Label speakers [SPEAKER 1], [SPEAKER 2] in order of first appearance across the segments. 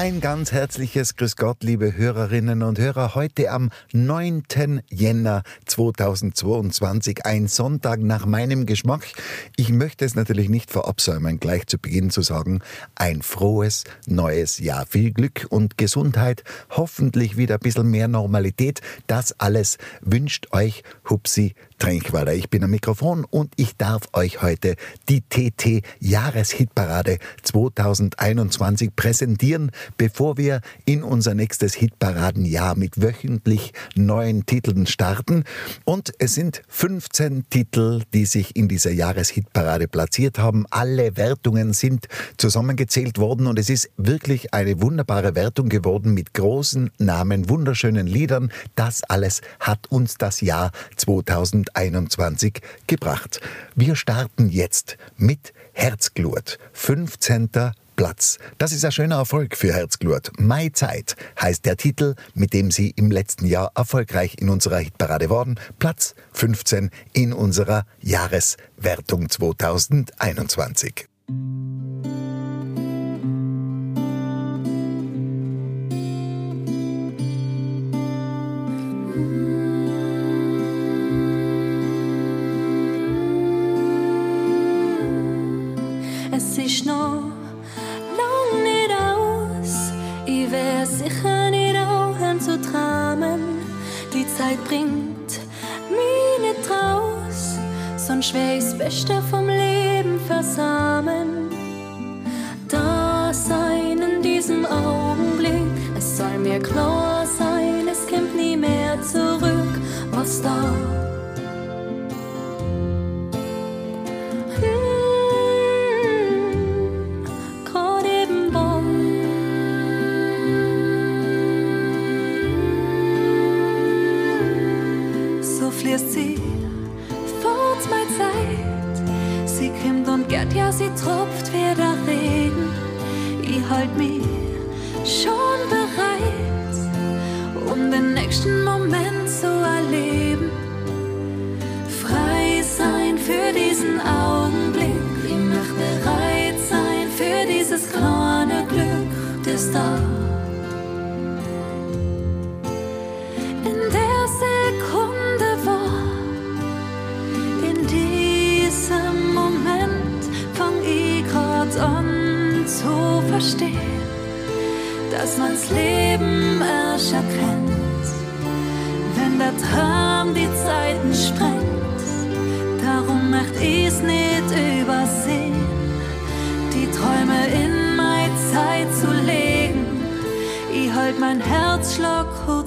[SPEAKER 1] Ein ganz herzliches Grüß Gott, liebe Hörerinnen und Hörer. Heute am 9. Jänner 2022, ein Sonntag nach meinem Geschmack. Ich möchte es natürlich nicht verabsäumen, gleich zu Beginn zu sagen, ein frohes neues Jahr. Viel Glück und Gesundheit, hoffentlich wieder ein bisschen mehr Normalität. Das alles wünscht euch Hupsi Trinkwalder. Ich bin am Mikrofon und ich darf euch heute die TT Jahreshitparade 2021 präsentieren, bevor wir in unser nächstes Hitparadenjahr mit wöchentlich neuen Titeln starten. Und es sind 15 Titel, die sich in dieser Jahreshitparade platziert haben. Alle Wertungen sind zusammengezählt worden und es ist wirklich eine wunderbare Wertung geworden mit großen Namen, wunderschönen Liedern. Das alles hat uns das Jahr 2021 2021 gebracht. Wir starten jetzt mit Herzglut, 15. Platz. Das ist ein schöner Erfolg für Herzglut. Mai Zeit heißt der Titel, mit dem sie im letzten Jahr erfolgreich in unserer Hitparade waren. Platz 15 in unserer Jahreswertung 2021.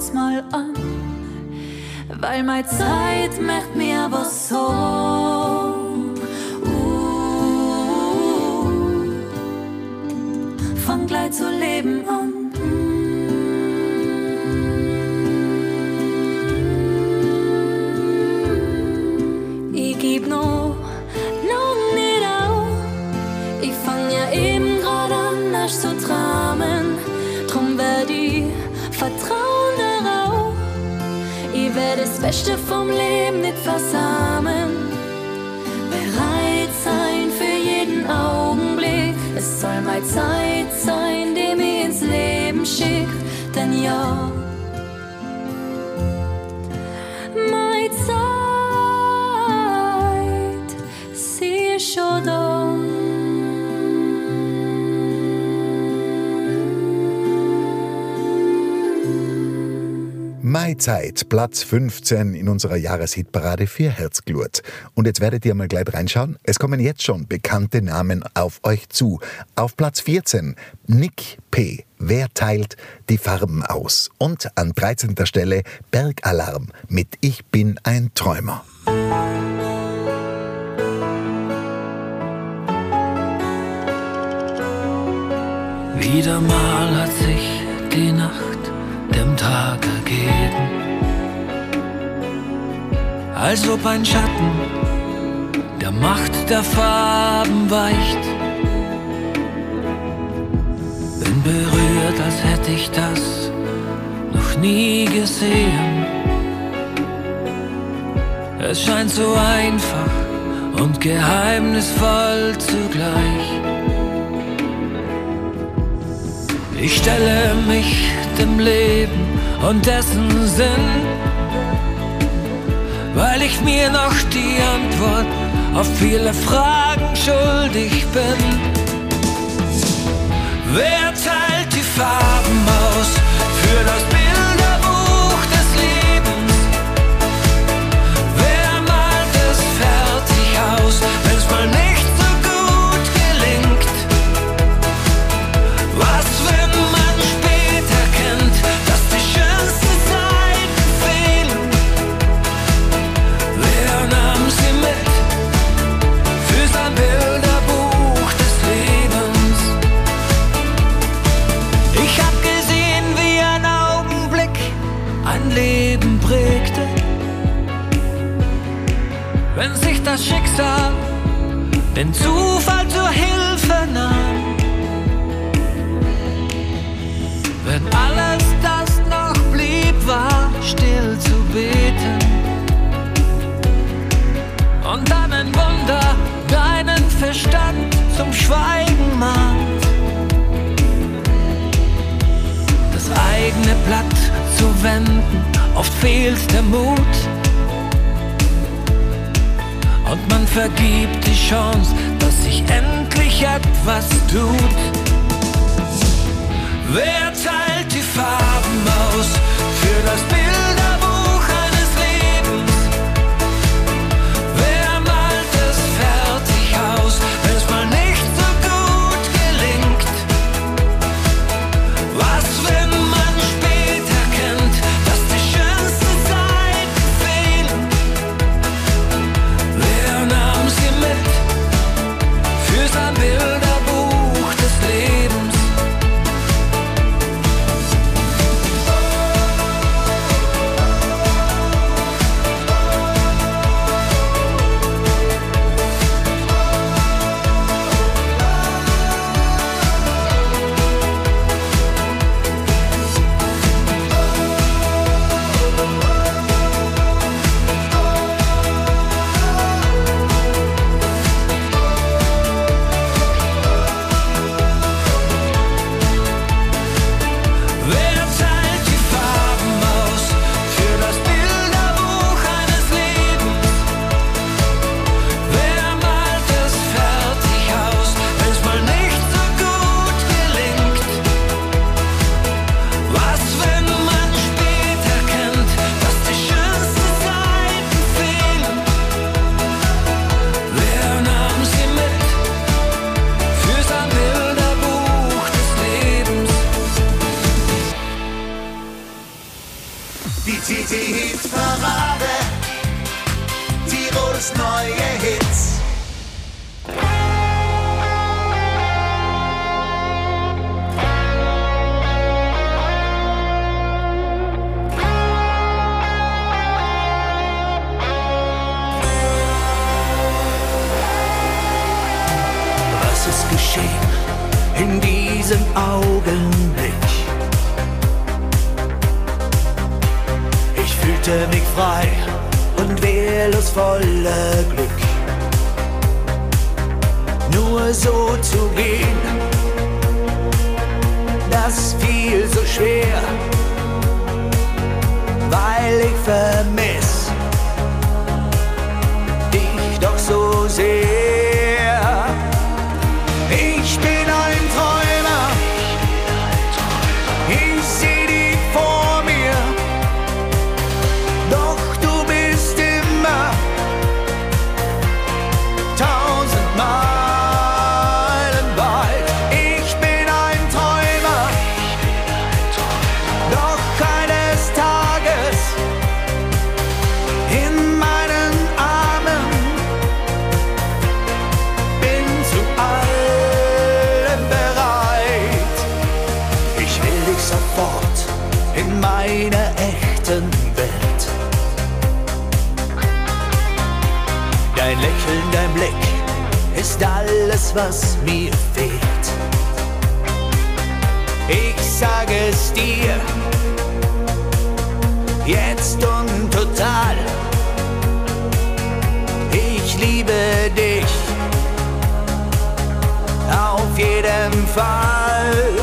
[SPEAKER 2] kurz mal an, weil meine Zeit möchte mir was so. gleich zu leben an. Beste vom Leben nicht versammelt. Bereit sein für jeden Augenblick. Es soll mal Zeit sein, die mich ins Leben schickt, denn ja,
[SPEAKER 1] Mai Zeit, Platz 15 in unserer Jahreshitparade für Herzglut. Und jetzt werdet ihr mal gleich reinschauen. Es kommen jetzt schon bekannte Namen auf euch zu. Auf Platz 14 Nick P. Wer teilt die Farben aus? Und an 13. Stelle Bergalarm mit Ich bin ein Träumer.
[SPEAKER 3] Wieder mal hat sich die Nacht dem Tag ergeben, als ob ein Schatten der Macht der Farben weicht. Bin berührt, als hätte ich das noch nie gesehen. Es scheint so einfach und geheimnisvoll zugleich. Ich stelle mich dem Leben und dessen Sinn, weil ich mir noch die Antwort auf viele Fragen schuldig bin. Wer teilt die Farben Schicksal den Zufall zur Hilfe nahm. Wenn alles, das noch blieb, war still zu beten. Und dann ein Wunder deinen Verstand zum Schweigen mahnt. Das eigene Blatt zu wenden, oft fehlt der Mut man vergibt die Chance, dass sich endlich etwas tut. Wer teilt die Farben aus für das Bilderbuch?
[SPEAKER 4] diesem Augenblick. Ich fühlte mich frei und wehrlos voller Glück. Nur so zu gehen, das fiel so schwer, weil ich vermisst was mir fehlt. Ich sage es dir, jetzt und total. Ich liebe dich, auf jeden Fall.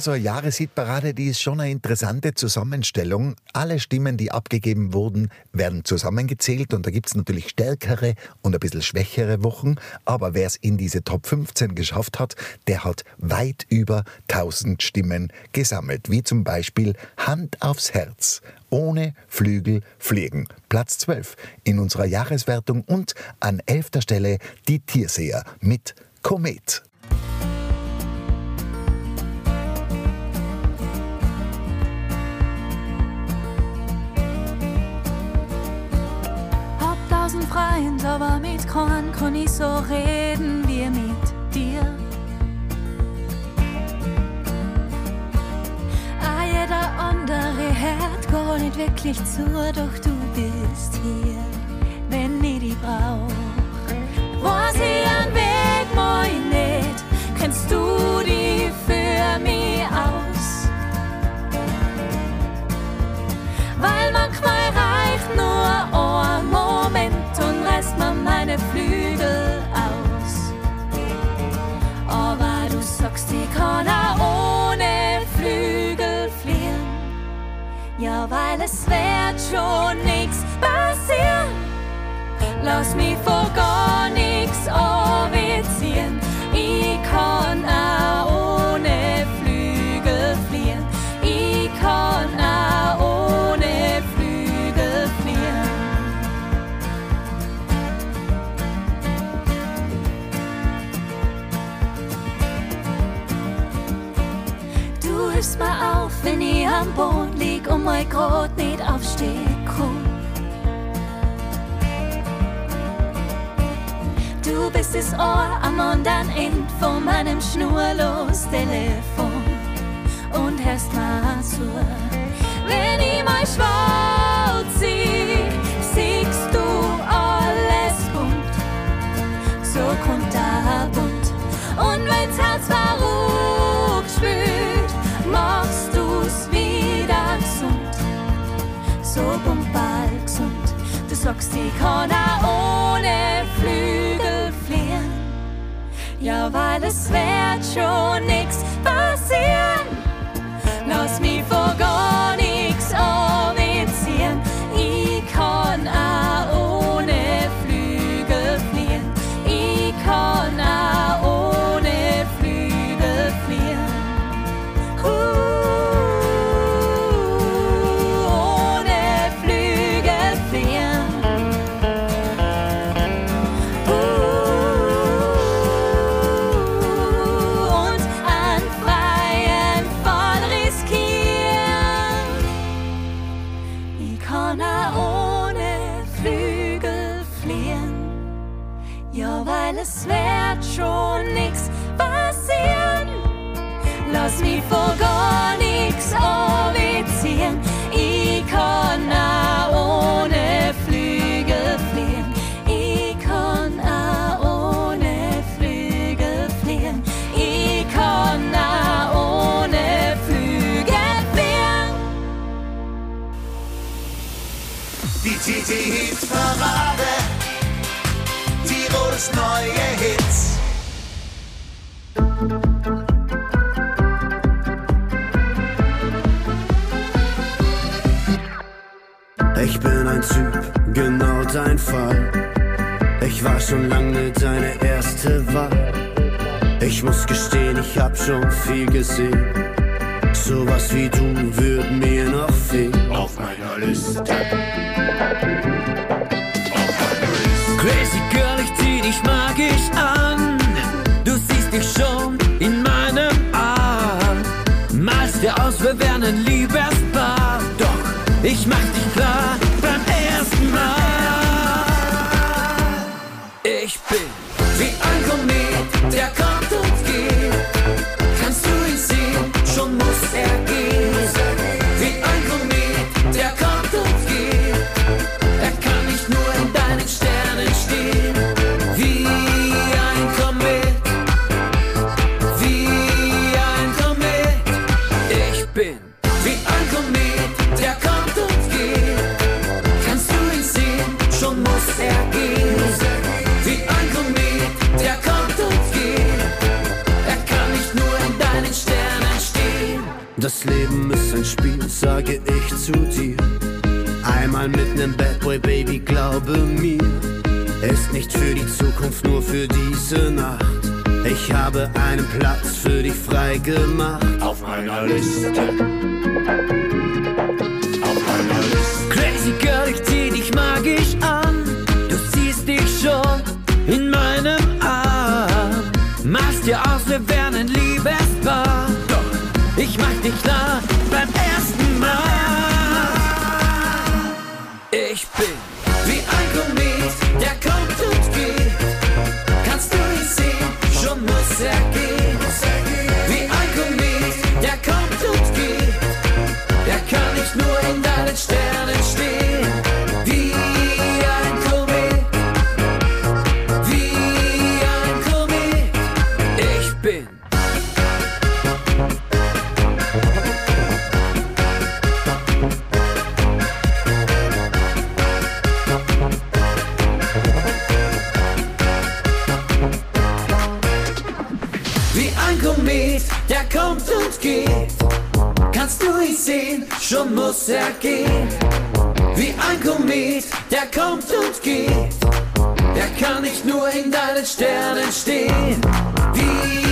[SPEAKER 1] Ja, so eine Jahreshitparade, die ist schon eine interessante Zusammenstellung. Alle Stimmen, die abgegeben wurden, werden zusammengezählt und da gibt's natürlich stärkere und ein bisschen schwächere Wochen. Aber wer es in diese Top 15 geschafft hat, der hat weit über 1000 Stimmen gesammelt. Wie zum Beispiel Hand aufs Herz. Ohne Flügel fliegen. Platz 12 in unserer Jahreswertung und an elfter Stelle die Tierseher mit Komet.
[SPEAKER 2] Freund, aber mit keinem kann ich so reden wie mit dir. Ah, jeder andere hört gar nicht wirklich zu, doch du bist hier, wenn ich dich brauch. Was ich am Weg mal Sterne Flügel aus. Aber du sagst, ich kann auch ohne Flügel fliehen. Ja, weil es wird schon nichts passieren. Lass mich vor gar nichts ziehen. Ich kann auch am Boden lieg und mein Grot nicht aufsteh komm. Du bist das Ohr am anderen Ende von meinem schnurlos Telefon und hörst mal zu. Wenn ich mal schwarz sieh, siehst du alles bunt, so kunterbunt. Und wenn's Herz verrückt so bumpal gesund. Du sagst, ich kann auch ohne Flügel fliehen. Ja, weil es wird schon nix passieren. Lass mich vor
[SPEAKER 5] schon viel gesehen. Sowas wie du würd mir noch fehlen. Auf meiner Liste.
[SPEAKER 6] Crazy Girl, ich zieh dich magisch an. Du siehst dich schon in meinem Arm. Malst dir aus, wir wären ein Liebespaar. Doch ich mach dich klar
[SPEAKER 5] glaube mir. Ist nicht für die Zukunft, nur für diese Nacht. Ich habe einen Platz für dich frei gemacht. Auf meiner Liste. Auf meiner Liste.
[SPEAKER 6] Crazy Girl, ich zieh dich magisch an. Du siehst dich schon in meinem Arm. Machst dir aus, wir wären geht. Kannst du ihn sehen? Schon muss er gehen. Wie ein Komet, der kommt und geht. Er kann nicht nur in deinen Sternen stehen. Wie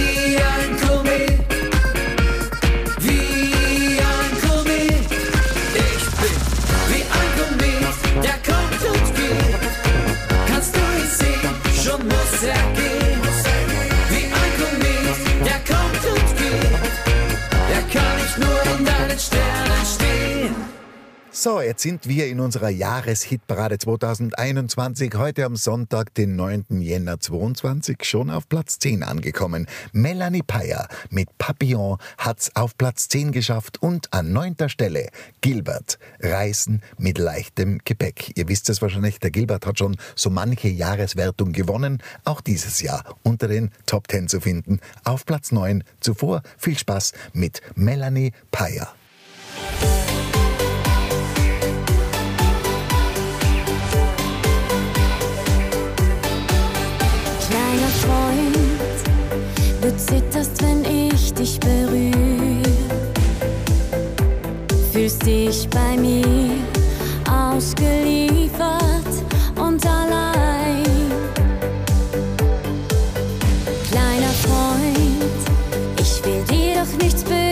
[SPEAKER 1] So, jetzt sind wir in unserer Jahreshitparade 2021, heute am Sonntag, den 9. Jänner 22, schon auf Platz 10 angekommen. Melanie Payer mit Papillon hat's auf Platz 10 geschafft und an neunter Stelle Gilbert, Reisen mit leichtem Gepäck. Ihr wisst es wahrscheinlich, der Gilbert hat schon so manche Jahreswertung gewonnen, auch dieses Jahr unter den Top 10 zu finden, auf Platz 9. Zuvor viel Spaß mit Melanie Payer.
[SPEAKER 2] Zitterst, wenn ich dich berühre. Fühlst dich bei mir ausgeliefert und allein. Kleiner Freund, ich will dir doch nichts Böses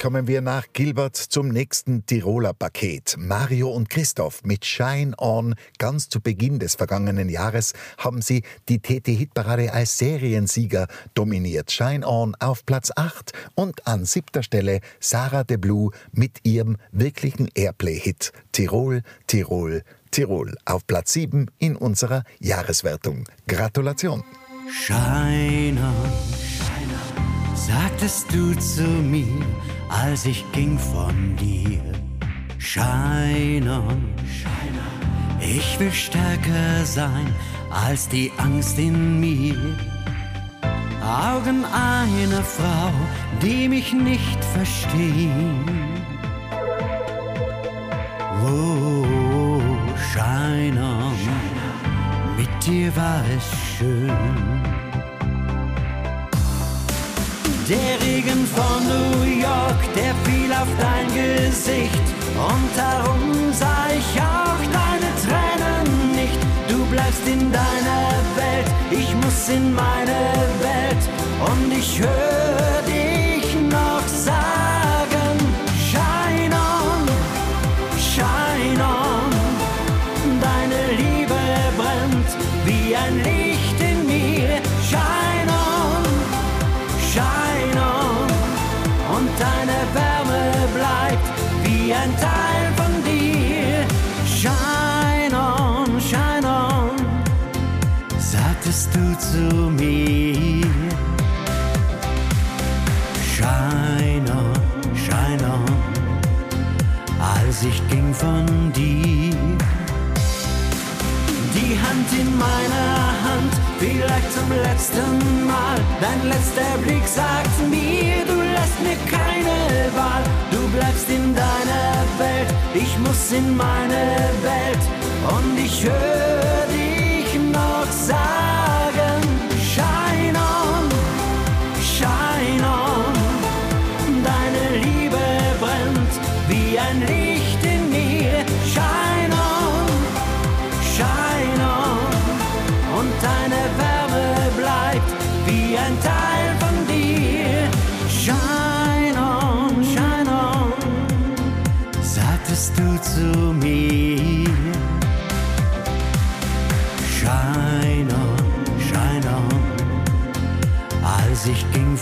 [SPEAKER 1] kommen wir nach Gilbert zum nächsten Tiroler Paket. Mario und Christoph mit Shine On. Ganz zu Beginn des vergangenen Jahres haben sie die TT-Hitparade als Seriensieger dominiert. Shine On auf Platz 8 und an siebter Stelle Sarah de Blue mit ihrem wirklichen Airplay-Hit Tirol, Tirol, Tirol auf Platz 7 in unserer Jahreswertung. Gratulation!
[SPEAKER 6] Shine on, sagtest du zu mir, als ich ging von dir. Shine on, ich will stärker sein als die Angst in mir. Augen einer Frau, die mich nicht verstehen. Oh, shine mit dir war es schön. Der Regen von New York, der fiel auf dein Gesicht. Und darum sah ich auch deine Tränen nicht. Du bleibst in deiner Welt, ich muss in meine Welt. Und ich höre dich noch sagen, letzten Mal. Dein letzter Blick sagt mir, du lässt mir keine Wahl. Du bleibst in deiner Welt, ich muss in meine Welt. Und ich höre dich noch sagen,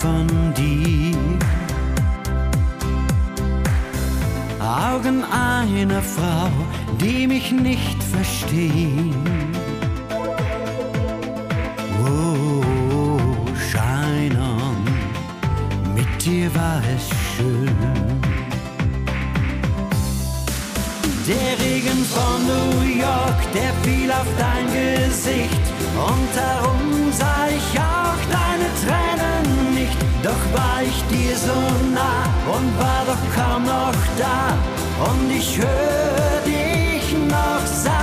[SPEAKER 6] von dir. Augen einer Frau, die mich nicht verstehen. Oh, on, mit dir war es schön. Der Regen von New York, der fiel auf dein Gesicht und darum sah ich nicht. Doch war ich dir so nah und war doch kaum noch da. Und ich höre dich noch sagen,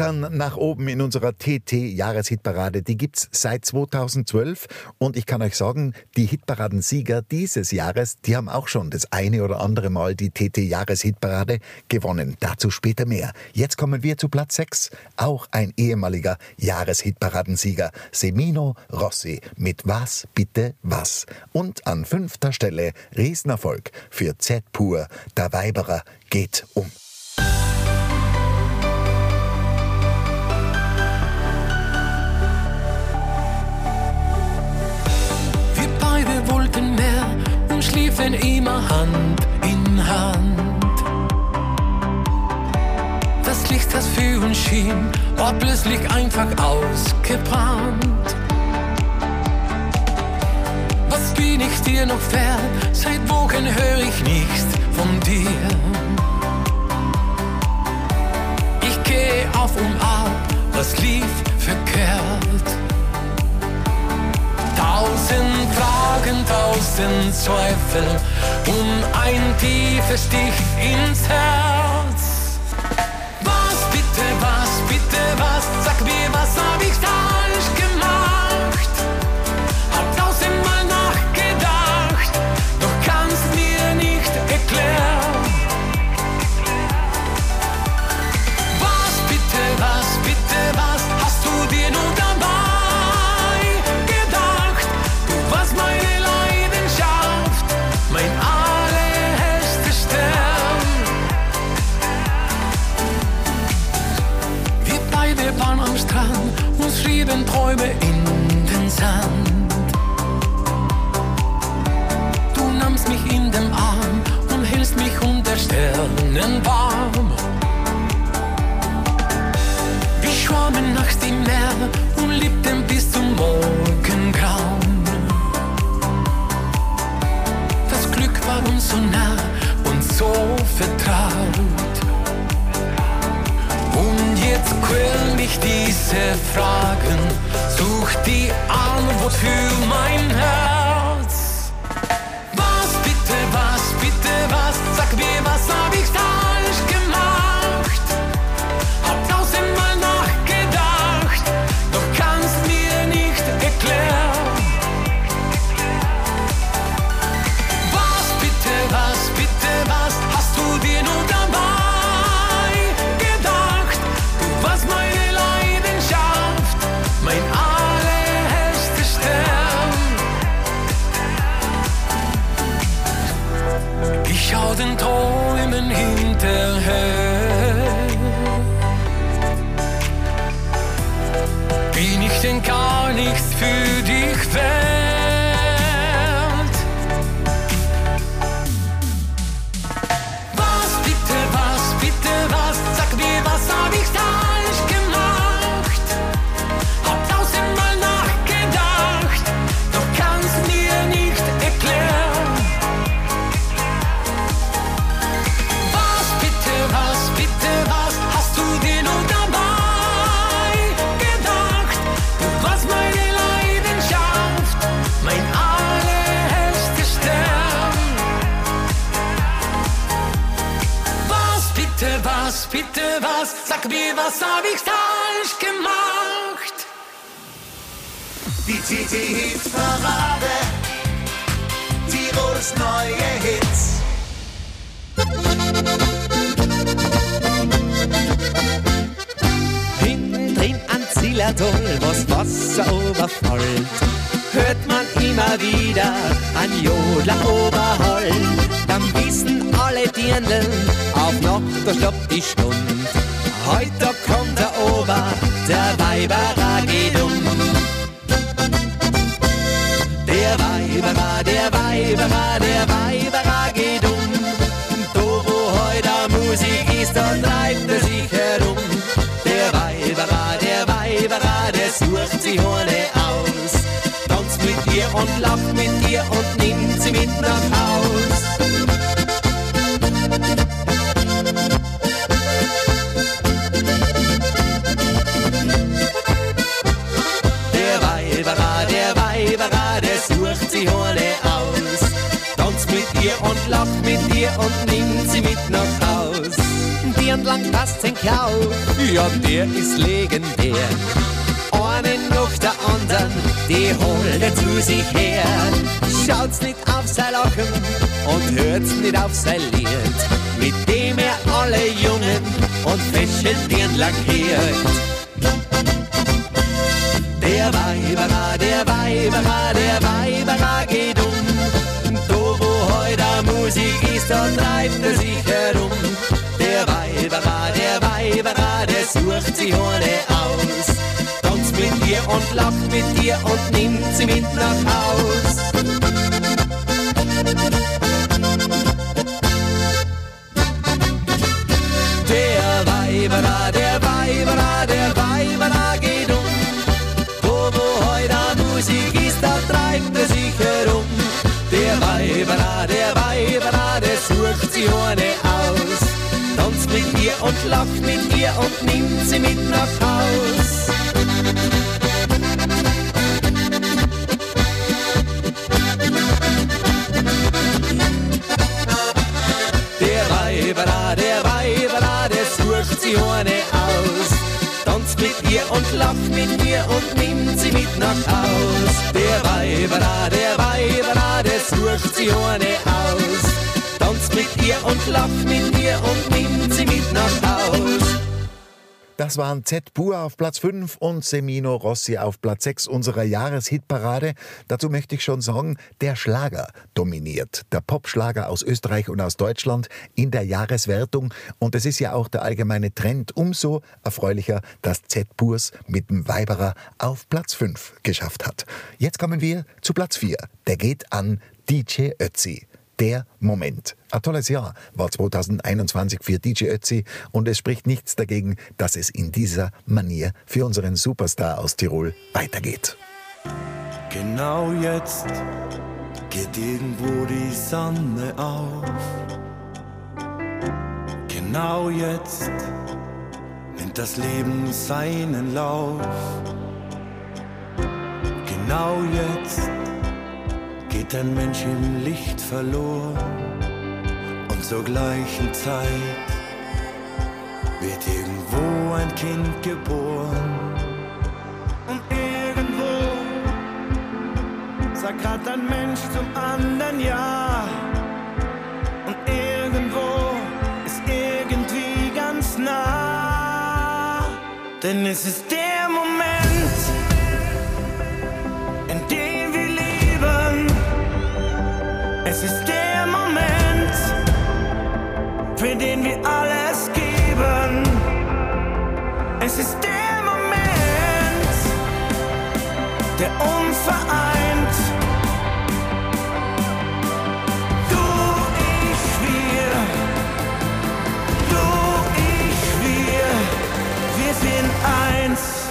[SPEAKER 1] klettern nach oben in unserer TT-Jahreshitparade. Die gibt's seit 2012 und ich kann euch sagen, die Hitparadensieger dieses Jahres, die haben auch schon das eine oder andere Mal die TT-Jahreshitparade gewonnen. Dazu später mehr. Jetzt kommen wir zu Platz 6. Auch ein ehemaliger Jahreshitparadensieger, Semino Rossi mit Was bitte was. Und an fünfter Stelle Riesenerfolg für Z pur. Der Weiberer geht um.
[SPEAKER 3] Wollten mehr und schliefen immer Hand in Hand. Das Licht, das für uns schien, war plötzlich einfach ausgebrannt. Was bin ich dir noch fern? Seit Wochen höre ich nichts von dir. Ich gehe auf und ab, was lief verkehrt? Tausend Fragen, tausend Zweifel und ein tiefer Stich ins Herz. Was bitte, was bitte, was? Sag mir, was hab Sternen warm. Wir schwammen nachts im Meer und liebten bis zum Morgengrauen. Das Glück war uns so nah und so vertraut. Und jetzt quälen mich diese Fragen, such die Antwort für mein Herz.
[SPEAKER 7] Sein Klau, ja, der ist legendär. Einen nach der anderen, die holt er zu sich her. Schaut's nicht auf sein Lachen und hört's nicht auf sein Lied, mit dem er alle Jungen und Fäschel entlang hört. Der Weiberer, der Weiberer, der Weiberer geht um. Da wo heute Musik ist, da treibt er sich herum. Der sucht sich eine aus. Tanzt mit dir und lacht mit dir und nimmt sie mit nach Haus. Der Weiberer, der Weiberer, der Weiberer geht um. Wo, wo heute Musik ist, da treibt er sich herum. Der Weiberer, der Weiberer, der sucht sich eine aus. Tanzt mit ihr und lacht mit ihr und nimmt sie mit nach Haus. Der Weiberer, der Weiberer, der sucht sich eine aus. Tanzt mit ihr und lacht mit ihr und nimmt sie mit nach Haus. Der Weiberer, der Weiberer, der sucht sich eine aus. Tanzt mit ihr und lacht mit ihr
[SPEAKER 1] Das waren Z Pur auf Platz 5 und Semino Rossi auf Platz 6 unserer Jahreshitparade. Dazu möchte ich schon sagen, der Schlager dominiert. Der Popschlager aus Österreich und aus Deutschland in der Jahreswertung. Und es ist ja auch der allgemeine Trend. Umso erfreulicher, dass Z Purs mit dem Weiberer auf Platz 5 geschafft hat. Jetzt kommen wir zu Platz 4. Der geht an DJ Ötzi. Der Moment. Ein tolles Jahr war 2021 für DJ Ötzi und es spricht nichts dagegen, dass es in dieser Manier für unseren Superstar aus Tirol weitergeht.
[SPEAKER 8] Genau jetzt geht irgendwo die Sonne auf. Genau jetzt nimmt das Leben seinen Lauf. Genau jetzt geht ein Mensch im Licht verloren. Und zur gleichen Zeit wird irgendwo ein Kind geboren. Und irgendwo sagt grad ein Mensch zum anderen Ja. Und irgendwo ist irgendwie ganz nah, denn es ist der Moment, Es ist der Moment, für den wir alles geben. Es ist der Moment, der unvereint. Du, ich, wir, du, ich, wir, wir sind eins.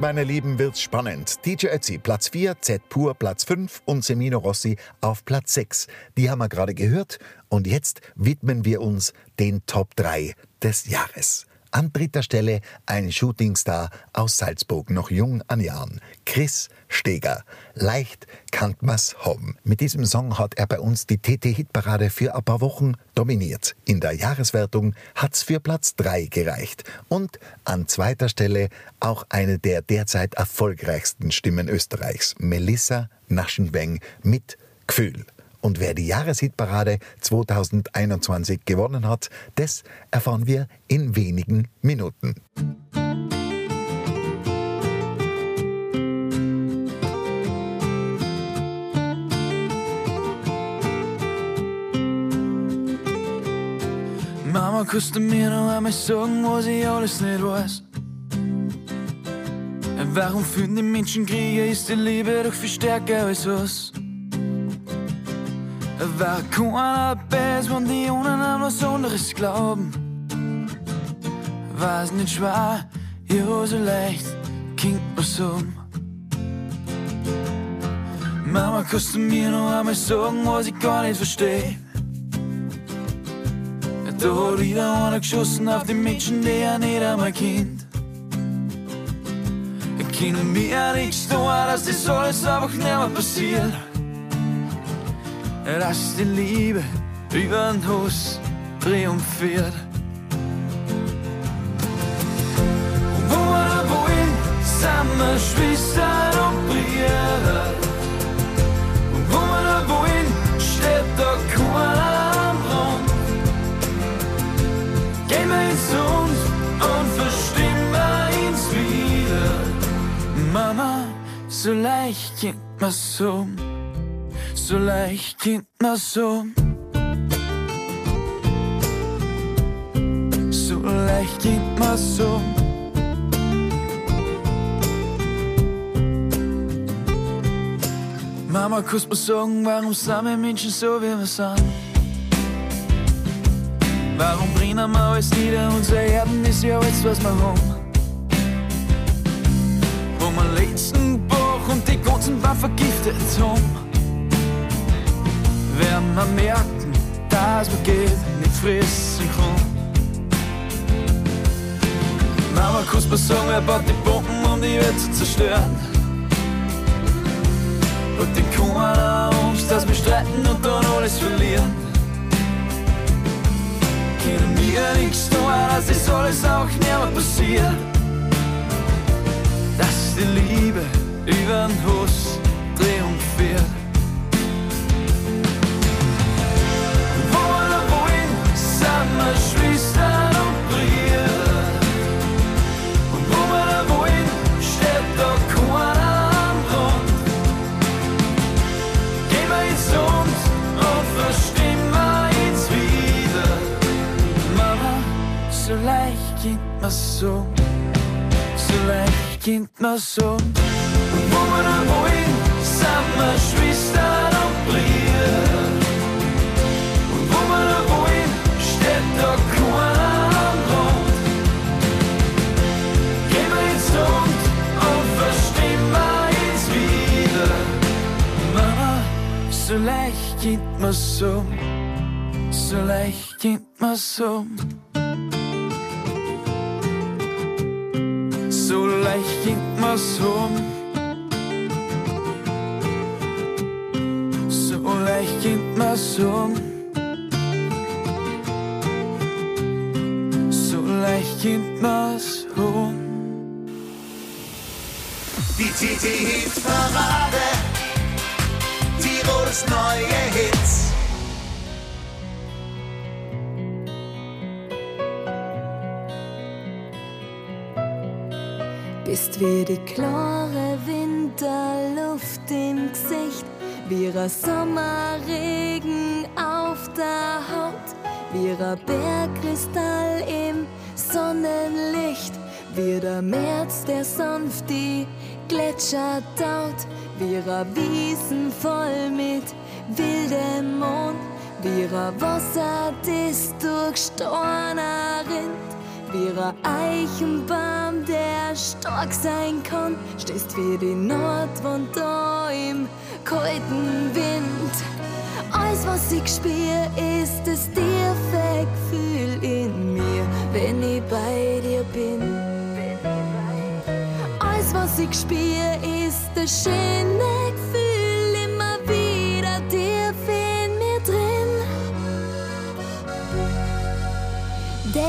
[SPEAKER 1] Meine Lieben, wird's spannend. DJ Ötzi, Platz 4, Z Pur, Platz 5 und Semino Rossi auf Platz 6. Die haben wir gerade gehört. Und jetzt widmen wir uns den Top 3 des Jahres. An dritter Stelle ein Shootingstar aus Salzburg, noch jung an Jahren, Chris Steger. Leicht kannt man's haben. Mit diesem Song hat er bei uns die TT-Hitparade für ein paar Wochen dominiert. In der Jahreswertung hat's für Platz 3 gereicht. Und an zweiter Stelle auch eine der derzeit erfolgreichsten Stimmen Österreichs, Melissa Naschenweng mit Gefühl. Und wer die Jahreshitparade 2021 gewonnen hat, das erfahren wir in wenigen Minuten.
[SPEAKER 9] Mama, du mir noch einmal sagen, was ich alles nicht weiß? Warum führen die Menschen Kriege? Ist die Liebe doch viel stärker als was? War keiner besser, wenn die ohne an was anderes glauben? War's nicht schwer, ja so leicht, Kind was sagen. Mama, kannst du mir noch einmal sagen, was ich gar nicht verstehe? Da hat wieder einer geschossen auf die Menschen, die er nicht einmal kennt. Können mir nichts tun, dass das alles einfach nicht mehr passiert. Dass die Liebe über den Hass triumphiert. Wo wir wollen, sind wir Schwestern und Brüder. So leicht geht man so, so leicht geht man so. So leicht geht man so. Mama, kannst mir sagen, warum sind wir Menschen so, wie wir sind? Warum brennen wir alles nieder? Unser Erden ist ja alles, was wir haben. Wo wir letzten ganzen Bach vergiftet haben. Werden wir merken, dass man geht, nicht fressen kann. Mama, mir sagen, wer baut die Bomben, um die Welt zu zerstören? Und die kommen Angst, dass wir streiten und dann alles verlieren. Können mir nichts tun, das alles auch nicht mehr passiert. Dass die Liebe über den Hass triumphiert. Wo oder wohin sind wir Schwestern und Brüder? Und wo oder wohin steht da keiner am Rand? Gehen wir ins Land und verstehen wir uns wieder. Mama, so leicht geht man so, so leicht geht man so. So leicht geht man so, so leicht geht man so. So leicht geht man so. Leicht geht man so. So leicht geht man so.
[SPEAKER 8] Die TT-Hit-Parade. Tirols neue Hits.
[SPEAKER 2] Bist wie die klare Winterluft im Gesicht, ein Sommerregen auf der Haut, ein Bergkristall im Sonnenlicht, der März, der sanft die Gletscher taut, ein Wiesen voll mit wildem Mond, ein Wasser, das durch Storner rinnt. Ein Eichenbaum, der stark sein kann, stehst wie die Nordwand da im kalten Wind. Alles, was ich spür, ist das tiefe Gefühl in mir, wenn ich bei dir bin. Alles, was ich spür, ist das schöne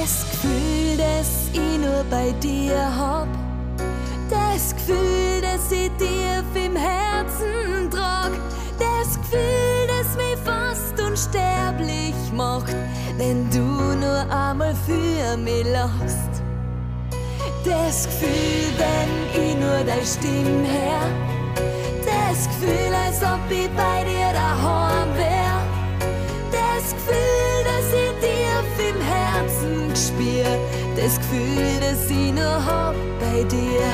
[SPEAKER 2] Das Gefühl, das ich nur bei dir hab. Das Gefühl, das ich tief im Herzen trag. Das Gefühl, das mich fast unsterblich macht, wenn du nur einmal für mich lachst. Das Gefühl, wenn ich nur deine Stimme hör. Das Gefühl, als ob ich bei dir daheim wär. Das Gefühl, das ich tief im Herzen spür. Das Gefühl, das ich nur hab bei dir.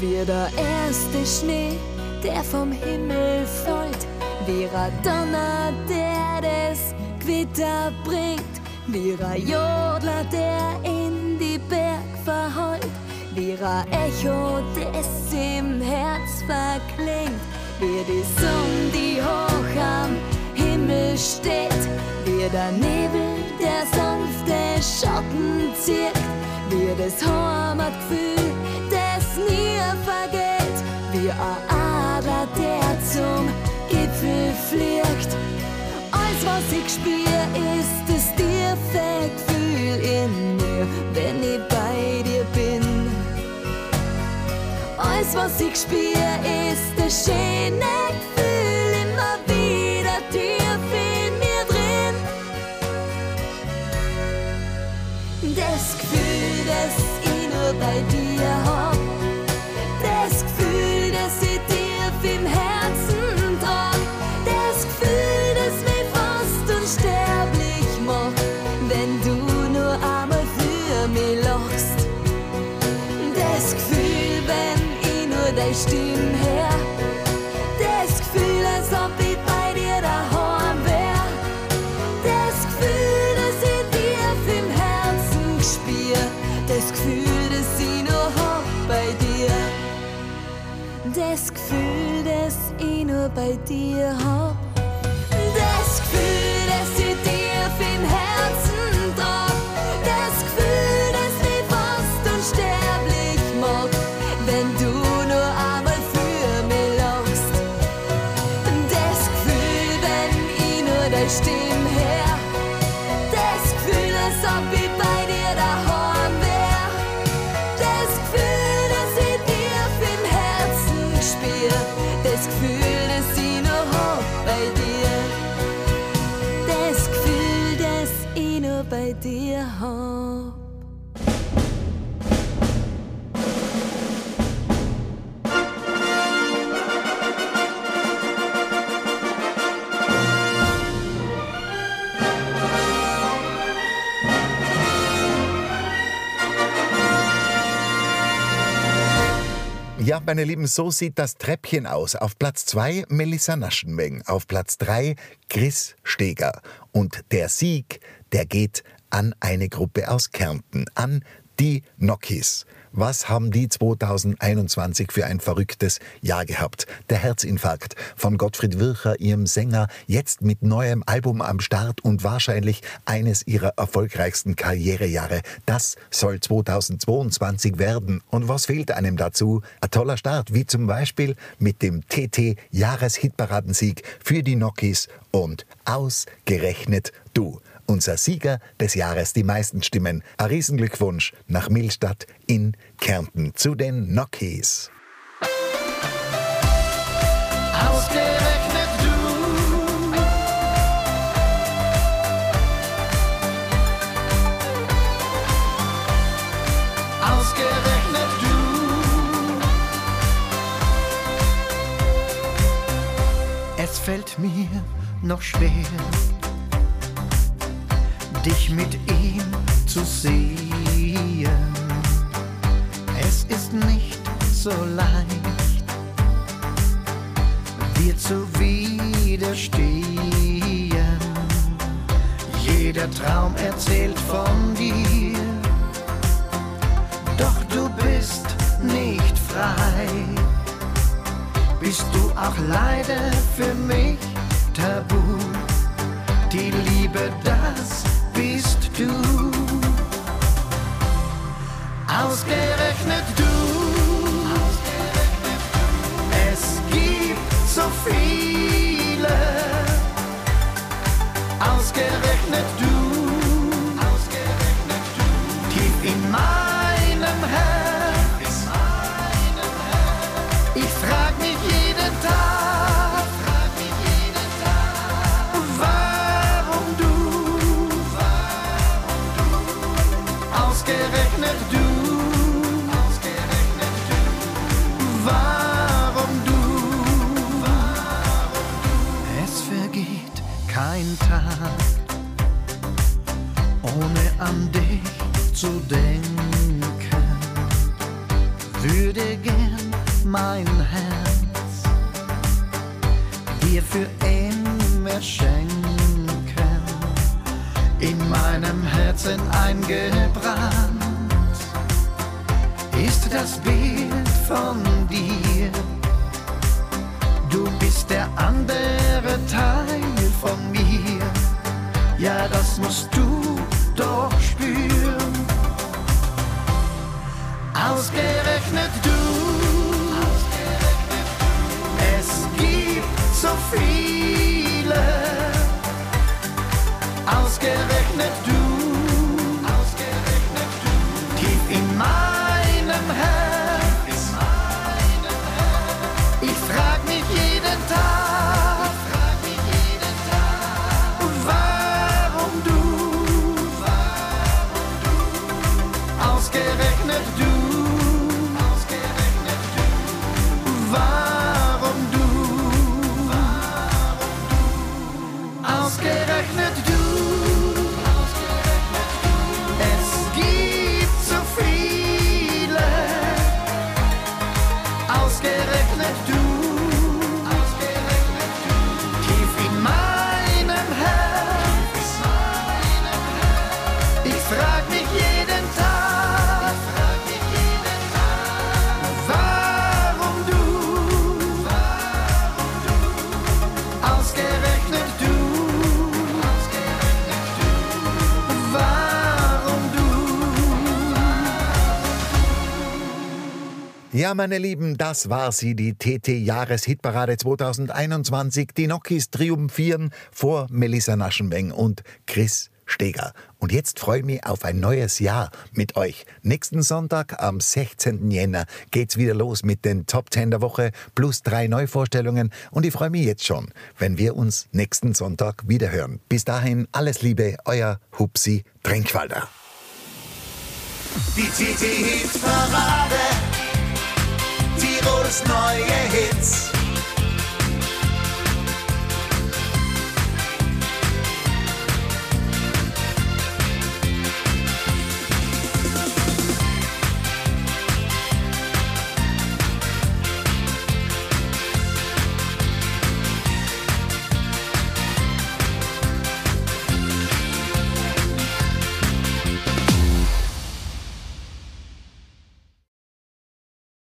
[SPEAKER 2] Wie der erste Schnee, der vom Himmel fällt. Wie ein Donner, der das Gewitter bringt. Wie ein Jodler, der in die Berg verhallt. Wie ein Echo, das im Herz verklingt. Wie die Sonne, die hoch am Himmel steht. Wie der Nebel, der sanfte Schatten zieht. Wie das Heimatgefühl, das nie vergeht. Wie ein Adler, der zum Gipfel fliegt. Alles, was ich spür, ist das tiefe Gefühl in mir, wenn ich bei dir bin. Alles, was ich spür, ist das schöne Gefühl, bei dir hab. Das Gefühl, das ich tief im Herzen trag. Das Gefühl, das mich fast unsterblich macht, wenn du nur einmal für mich lachst. Das Gefühl, wenn ich nur deine Stimme hör. Gefühl, das ich nur bei dir hab.
[SPEAKER 1] Meine Lieben, so sieht das Treppchen aus. Auf Platz 2 Melissa Naschenweng, auf Platz 3 Chris Steger. Und der Sieg, der geht an eine Gruppe aus Kärnten, an die Nokis. Was haben die 2021 für ein verrücktes Jahr gehabt? Der Herzinfarkt von Gottfried Wircher, ihrem Sänger, jetzt mit neuem Album am Start und wahrscheinlich eines ihrer erfolgreichsten Karrierejahre. Das soll 2022 werden. Und was fehlt einem dazu? Ein toller Start, wie zum Beispiel mit dem TT Jahreshitparadensieg für die Nokis und ausgerechnet du. Unser Sieger des Jahres, die meisten Stimmen. Ein Riesenglückwunsch nach Millstadt in Kärnten zu den Nokis.
[SPEAKER 8] Ausgerechnet du. Ausgerechnet du.
[SPEAKER 4] Es fällt mir noch schwer, dich mit ihm zu sehen. Es ist nicht so leicht, dir zu widerstehen. Jeder Traum erzählt von dir, doch du bist nicht frei bist du auch leider für mich tabu. Die Liebe, das Ausgerechnet du.
[SPEAKER 1] Ja, meine Lieben, das war sie, die TT-Jahreshitparade 2021. Die Nokis triumphieren vor Melissa Naschenweng und Chris Steger. Und jetzt freue ich mich auf ein neues Jahr mit euch. Nächsten Sonntag am 16. Jänner geht's wieder los mit den Top 10 der Woche plus drei Neuvorstellungen. Und ich freue mich jetzt schon, wenn wir uns nächsten Sonntag wieder hören. Bis dahin alles Liebe, euer Hupsi Trinkwalder.
[SPEAKER 8] Die TT-Hit-Parade. Tirols neue Hits.